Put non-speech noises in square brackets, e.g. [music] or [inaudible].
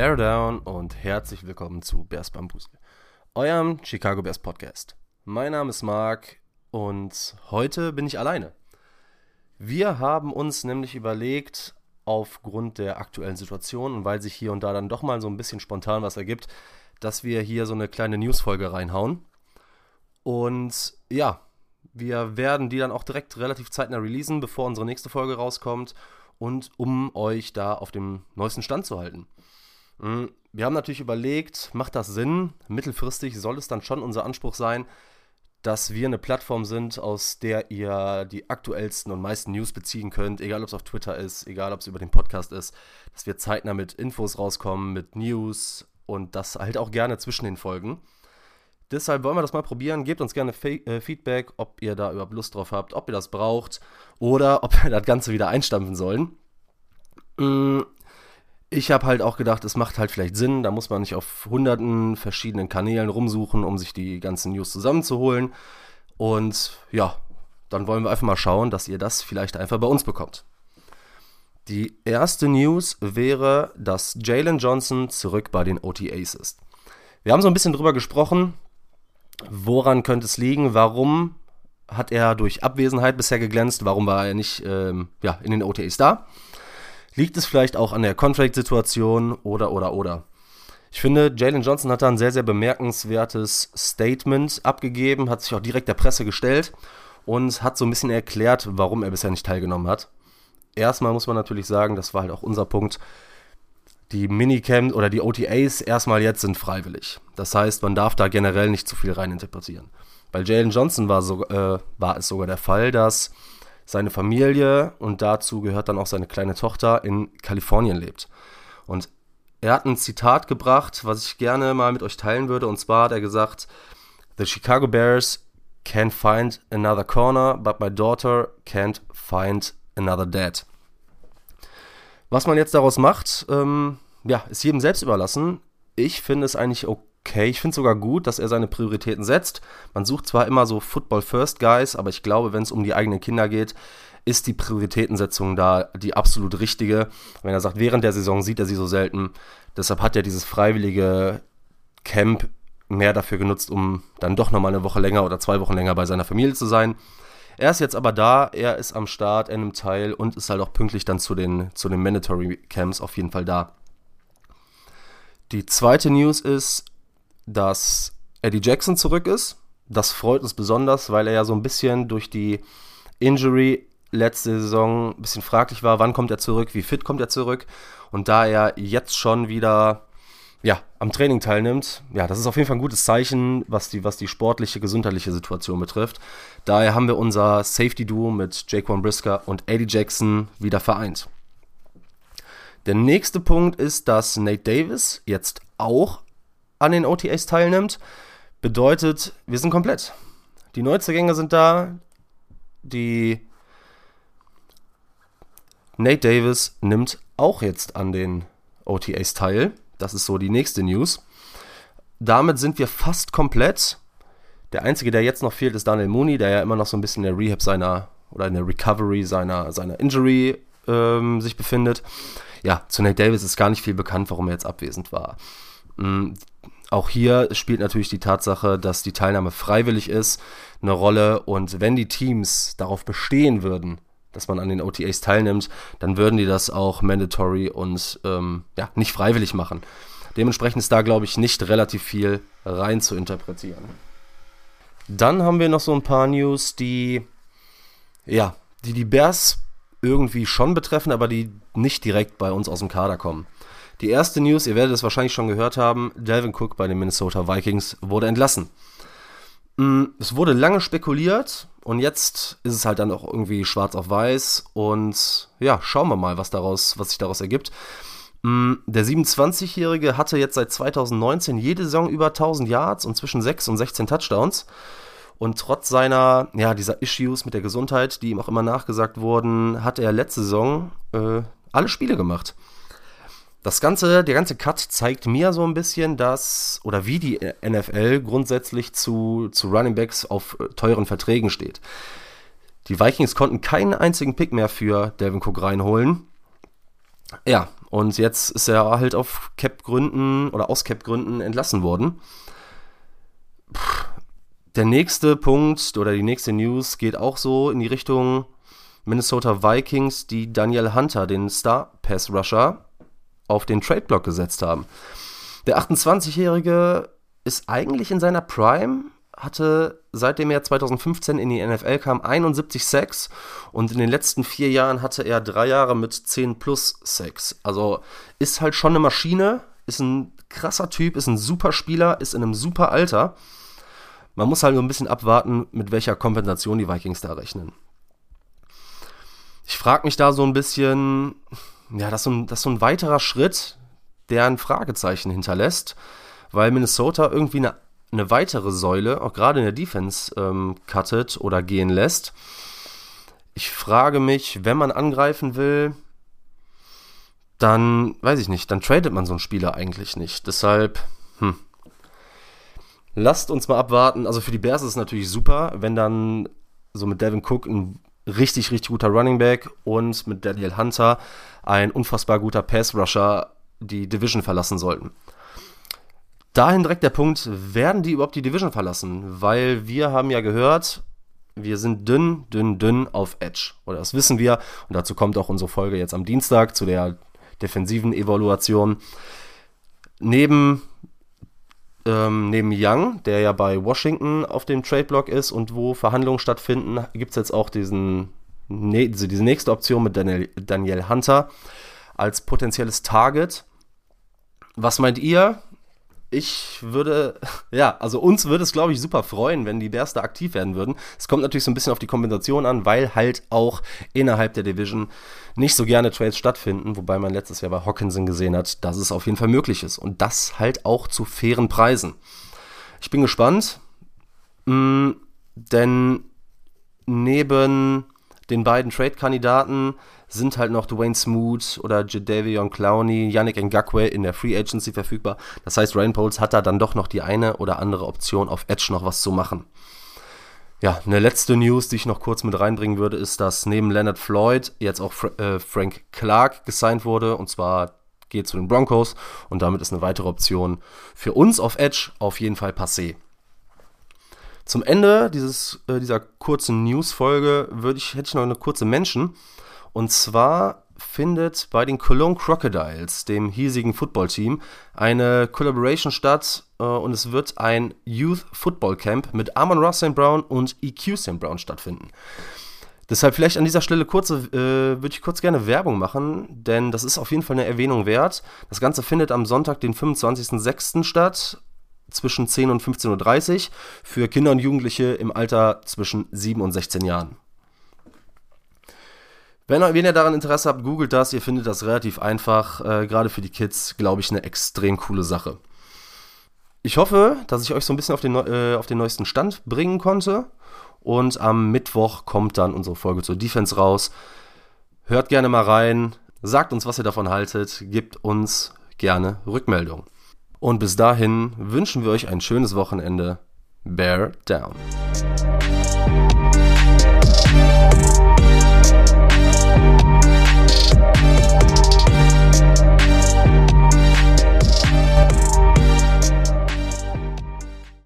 Bear Down und herzlich willkommen zu Bears Bambusel, eurem Chicago Bears Podcast. Mein Name ist Marc und heute bin ich alleine. Wir haben uns nämlich überlegt, aufgrund der aktuellen Situation und weil sich hier und da dann doch mal so ein bisschen spontan was ergibt, dass wir hier so eine kleine Newsfolge reinhauen. Und ja, wir werden die dann auch direkt relativ zeitnah releasen, bevor unsere nächste Folge rauskommt und um euch da auf dem neuesten Stand zu halten. Hm, wir haben natürlich überlegt, macht das Sinn? Mittelfristig soll es dann schon unser Anspruch sein, dass wir eine Plattform sind, aus der ihr die aktuellsten und meisten News beziehen könnt, egal ob es auf Twitter ist, egal ob es über den Podcast ist, dass wir zeitnah mit Infos rauskommen, mit News und das halt auch gerne zwischen den Folgen. Deshalb wollen wir das mal probieren. Gebt uns gerne äh, Feedback, ob ihr da überhaupt Lust drauf habt, ob ihr das braucht oder [laughs] ob wir das Ganze wieder einstampfen sollen. Ich habe halt auch gedacht, es macht halt vielleicht Sinn, da muss man nicht auf hunderten verschiedenen Kanälen rumsuchen, um sich die ganzen News zusammenzuholen. Und ja, dann wollen wir einfach mal schauen, dass ihr das vielleicht einfach bei uns bekommt. Die erste News wäre, dass Jalen Johnson zurück bei den OTAs ist. Wir haben so ein bisschen drüber gesprochen, woran könnte es liegen, warum hat er durch Abwesenheit bisher geglänzt, warum war er nicht ähm, ja, in den OTAs da. Liegt es vielleicht auch an der Contract-Situation oder, oder, oder? Ich finde, Jalen Johnson hat da ein sehr, sehr bemerkenswertes Statement abgegeben, hat sich auch direkt der Presse gestellt und hat so ein bisschen erklärt, warum er bisher nicht teilgenommen hat. Erstmal muss man natürlich sagen, das war halt auch unser Punkt, die Minicamp oder die OTAs erstmal jetzt sind freiwillig. Das heißt, man darf da generell nicht zu viel reininterpretieren. Bei Jalen Johnson war, so, äh, war es sogar der Fall, dass seine Familie und dazu gehört dann auch seine kleine Tochter in Kalifornien lebt. Und er hat ein Zitat gebracht, was ich gerne mal mit euch teilen würde. Und zwar hat er gesagt, The Chicago Bears can't find another corner, but my daughter can't find another dad. Was man jetzt daraus macht, ähm, ja, ist jedem selbst überlassen. Ich finde es eigentlich okay. Ich finde es sogar gut, dass er seine Prioritäten setzt. Man sucht zwar immer so Football First Guys, aber ich glaube, wenn es um die eigenen Kinder geht, ist die Prioritätensetzung da die absolut richtige. Wenn er sagt, während der Saison sieht er sie so selten. Deshalb hat er dieses freiwillige Camp mehr dafür genutzt, um dann doch nochmal eine Woche länger oder zwei Wochen länger bei seiner Familie zu sein. Er ist jetzt aber da, er ist am Start, er nimmt teil und ist halt auch pünktlich dann zu den, zu den Mandatory Camps auf jeden Fall da. Die zweite News ist, dass Eddie Jackson zurück ist. Das freut uns besonders, weil er ja so ein bisschen durch die Injury letzte Saison ein bisschen fraglich war, wann kommt er zurück, wie fit kommt er zurück. Und da er jetzt schon wieder ja, am Training teilnimmt, ja, das ist auf jeden Fall ein gutes Zeichen, was die, was die sportliche, gesundheitliche Situation betrifft. Daher haben wir unser Safety-Duo mit Jaquan Brisker und Eddie Jackson wieder vereint. Der nächste Punkt ist, dass Nate Davis jetzt auch an den OTAs teilnimmt. Bedeutet, wir sind komplett. Die Neuzugänge sind da. Die Nate Davis nimmt auch jetzt an den OTAs teil. Das ist so die nächste News. Damit sind wir fast komplett. Der einzige, der jetzt noch fehlt, ist Daniel Mooney, der ja immer noch so ein bisschen in der Rehab seiner oder in der Recovery seiner, seiner Injury ähm, sich befindet. Ja, zu Nate Davis ist gar nicht viel bekannt, warum er jetzt abwesend war. Mhm. Auch hier spielt natürlich die Tatsache, dass die Teilnahme freiwillig ist, eine Rolle. Und wenn die Teams darauf bestehen würden, dass man an den OTAs teilnimmt, dann würden die das auch mandatory und ähm, ja, nicht freiwillig machen. Dementsprechend ist da, glaube ich, nicht relativ viel rein zu interpretieren. Dann haben wir noch so ein paar News, die ja, die die Bears irgendwie schon betreffen, aber die nicht direkt bei uns aus dem Kader kommen. Die erste News, ihr werdet es wahrscheinlich schon gehört haben, Delvin Cook bei den Minnesota Vikings wurde entlassen. Mm, es wurde lange spekuliert und jetzt ist es halt dann auch irgendwie schwarz auf weiß und ja, schauen wir mal, was daraus, was sich daraus ergibt. Mm, der 27-Jährige hatte jetzt seit 2019 jede Saison über 1000 Yards und zwischen 6 und 16 Touchdowns. Und trotz seiner, ja, dieser Issues mit der Gesundheit, die ihm auch immer nachgesagt wurden, hat er letzte Saison äh, alle Spiele gemacht. Das ganze, der ganze Cut zeigt mir so ein bisschen, dass oder wie die NFL grundsätzlich zu, zu Running Backs auf äh, teuren Verträgen steht. Die Vikings konnten keinen einzigen Pick mehr für Delvin Cook reinholen. Ja, Und jetzt ist er halt auf Cap-Gründen oder aus Cap-Gründen entlassen worden. Der nächste Punkt oder die nächste News geht auch so in die Richtung Minnesota Vikings, die Daniel Hunter, den Star Pass Rusher, auf den Trade Block gesetzt haben. Der 28-Jährige ist eigentlich in seiner Prime, hatte seitdem er 2015 in die NFL kam 71 Sacks und in den letzten vier Jahren hatte er drei Jahre mit 10 plus Sacks. Also ist halt schon eine Maschine, ist ein krasser Typ, ist ein super Spieler, ist in einem super Alter. Man muss halt so ein bisschen abwarten, mit welcher Kompensation die Vikings da rechnen. Ich frage mich da so ein bisschen, ja, das ist so ein, das ist so ein weiterer Schritt, der ein Fragezeichen hinterlässt, weil Minnesota irgendwie eine, eine weitere Säule, auch gerade in der Defense, ähm, cuttet oder gehen lässt. Ich frage mich, wenn man angreifen will, dann, weiß ich nicht, dann tradet man so einen Spieler eigentlich nicht. Deshalb, hm. Lasst uns mal abwarten. Also für die Bears ist es natürlich super, wenn dann so mit Devin Cook ein richtig, richtig guter Running Back und mit Daniel Hunter ein unfassbar guter Pass-Rusher die Division verlassen sollten. Dahin direkt der Punkt, werden die überhaupt die Division verlassen? Weil wir haben ja gehört, wir sind dünn, dünn, dünn auf Edge. Oder das wissen wir. Und dazu kommt auch unsere Folge jetzt am Dienstag zu der defensiven Evaluation. Neben, ähm, neben Young, der ja bei Washington auf dem Trade-Block ist und wo Verhandlungen stattfinden, gibt es jetzt auch diesen, ne, diese nächste Option mit Daniel, Daniel Hunter als potenzielles Target. Was meint ihr? Ich würde, [laughs] ja, also uns würde es, glaube ich, super freuen, wenn die Bears da aktiv werden würden. Es kommt natürlich so ein bisschen auf die Kompensation an, weil halt auch innerhalb der Division nicht so gerne Trades stattfinden, wobei man letztes Jahr bei Hawkinson gesehen hat, dass es auf jeden Fall möglich ist. Und das halt auch zu fairen Preisen. Ich bin gespannt, mh, mm, denn neben den beiden Trade-Kandidaten sind halt noch Dwayne Smoot oder Jadavion Clowney, Yannick Ngakwe in der Free Agency verfügbar. Das heißt, Ryan Poles hat da dann doch noch die eine oder andere Option auf Edge noch was zu machen. Ja, eine letzte News, die ich noch kurz mit reinbringen würde, ist, dass neben Leonard Floyd jetzt auch Fra äh, Frank Clark gesigned wurde und zwar geht zu den Broncos und damit ist eine weitere Option für uns auf Edge auf jeden Fall passé. Zum Ende dieses, äh, dieser kurzen News-Folge hätte ich noch eine kurze Mention. Und zwar findet bei den Cologne Crocodiles, dem hiesigen Footballteam, eine Collaboration statt äh, und es wird ein Youth Football Camp mit Amon Ross St. Brown und EQ St. Brown stattfinden. Deshalb vielleicht an dieser Stelle kurze, äh, würde ich kurz gerne Werbung machen, denn das ist auf jeden Fall eine Erwähnung wert. Das Ganze findet am Sonntag, den 25.06. statt, zwischen 10 und 15.30 Uhr für Kinder und Jugendliche im Alter zwischen 7 und 16 Jahren. Wenn, wenn ihr daran Interesse habt, googelt das. Ihr findet das relativ einfach. Äh, Gerade für die Kids, glaube ich, eine extrem coole Sache. Ich hoffe, dass ich euch so ein bisschen auf den, äh, auf den neuesten Stand bringen konnte. Und am Mittwoch kommt dann unsere Folge zur Defense raus. Hört gerne mal rein. Sagt uns, was ihr davon haltet. Gebt uns gerne Rückmeldung. Und bis dahin wünschen wir euch ein schönes Wochenende. Bear down.